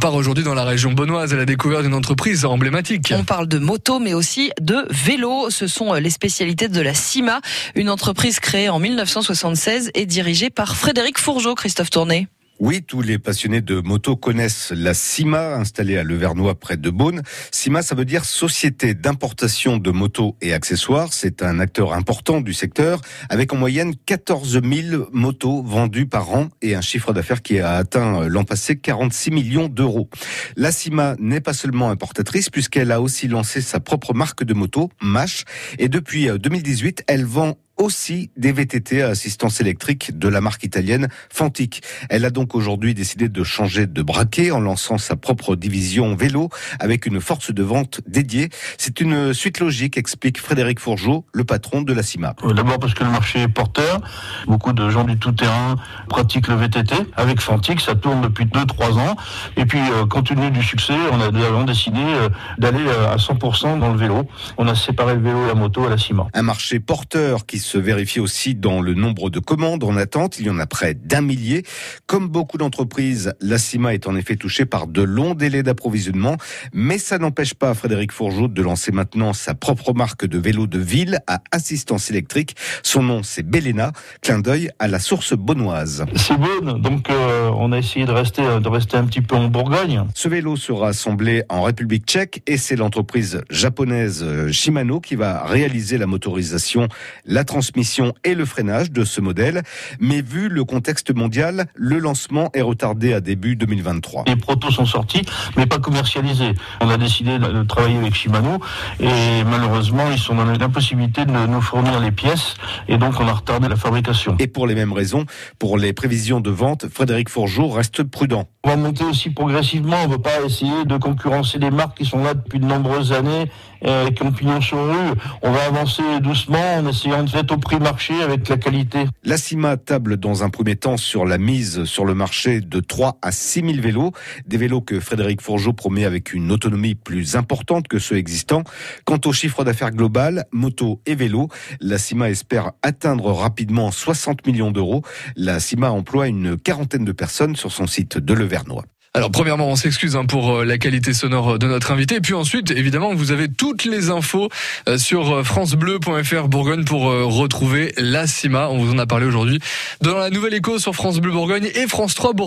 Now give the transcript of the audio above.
part aujourd'hui dans la région bonnoise à la découverte d'une entreprise emblématique. On parle de moto, mais aussi de vélo. Ce sont les spécialités de la CIMA, une entreprise créée en 1976 et dirigée par Frédéric Fourgeot, Christophe Tourné. Oui, tous les passionnés de moto connaissent la CIMA, installée à Levernois près de Beaune. CIMA, ça veut dire Société d'importation de motos et accessoires. C'est un acteur important du secteur, avec en moyenne 14 000 motos vendues par an et un chiffre d'affaires qui a atteint l'an passé 46 millions d'euros. La CIMA n'est pas seulement importatrice, puisqu'elle a aussi lancé sa propre marque de moto, MASH, et depuis 2018, elle vend aussi des VTT à assistance électrique de la marque italienne Fantic. Elle a donc aujourd'hui décidé de changer de braquet en lançant sa propre division vélo avec une force de vente dédiée. C'est une suite logique, explique Frédéric Fourgeot, le patron de la CIMA. Euh, d'abord parce que le marché est porteur. Beaucoup de gens du tout-terrain pratiquent le VTT. Avec Fantic, ça tourne depuis 2-3 ans. Et puis, euh, compte tenu du succès, on a décidé euh, d'aller à 100% dans le vélo. On a séparé le vélo et la moto à la CIMA. Un marché porteur qui se vérifie aussi dans le nombre de commandes en attente. Il y en a près d'un millier. Comme beaucoup d'entreprises, la CIMA est en effet touchée par de longs délais d'approvisionnement, mais ça n'empêche pas Frédéric Fourgeot de lancer maintenant sa propre marque de vélo de ville à assistance électrique. Son nom, c'est Belena. Clin d'œil à la source bonnoise. C'est bon, donc euh, on a essayé de rester, de rester un petit peu en Bourgogne. Ce vélo sera assemblé en République tchèque et c'est l'entreprise japonaise euh, Shimano qui va réaliser la motorisation, la transmission et le freinage de ce modèle. Mais vu le contexte mondial, le lancement est retardé à début 2023. Les protos sont sortis, mais pas commercialisés. On a décidé de travailler avec Shimano et malheureusement, ils sont dans l'impossibilité de nous fournir les pièces et donc on a retardé la fabrication. Et pour les mêmes raisons, pour les prévisions de vente, Frédéric Fourgeot reste prudent. On va monter aussi progressivement. On ne veut pas essayer de concurrencer des marques qui sont là depuis de nombreuses années, euh, qui ont pignon sur rue. On va avancer doucement en essayant d'être au prix marché avec la qualité. La CIMA table dans un premier temps sur la mise sur le marché de 3 à 6 000 vélos. Des vélos que Frédéric Fourgeot promet avec une autonomie plus importante que ceux existants. Quant au chiffre d'affaires global, moto et vélo, la CIMA espère atteindre rapidement 60 millions d'euros. La CIMA emploie une quarantaine de personnes sur son site de Levallois. Alors premièrement, on s'excuse hein, pour euh, la qualité sonore de notre invité. Et puis ensuite, évidemment, vous avez toutes les infos euh, sur euh, francebleu.fr Bourgogne pour retrouver la CIMA. On vous en a parlé aujourd'hui dans la nouvelle écho sur France Bleu Bourgogne et France 3 Bourgogne.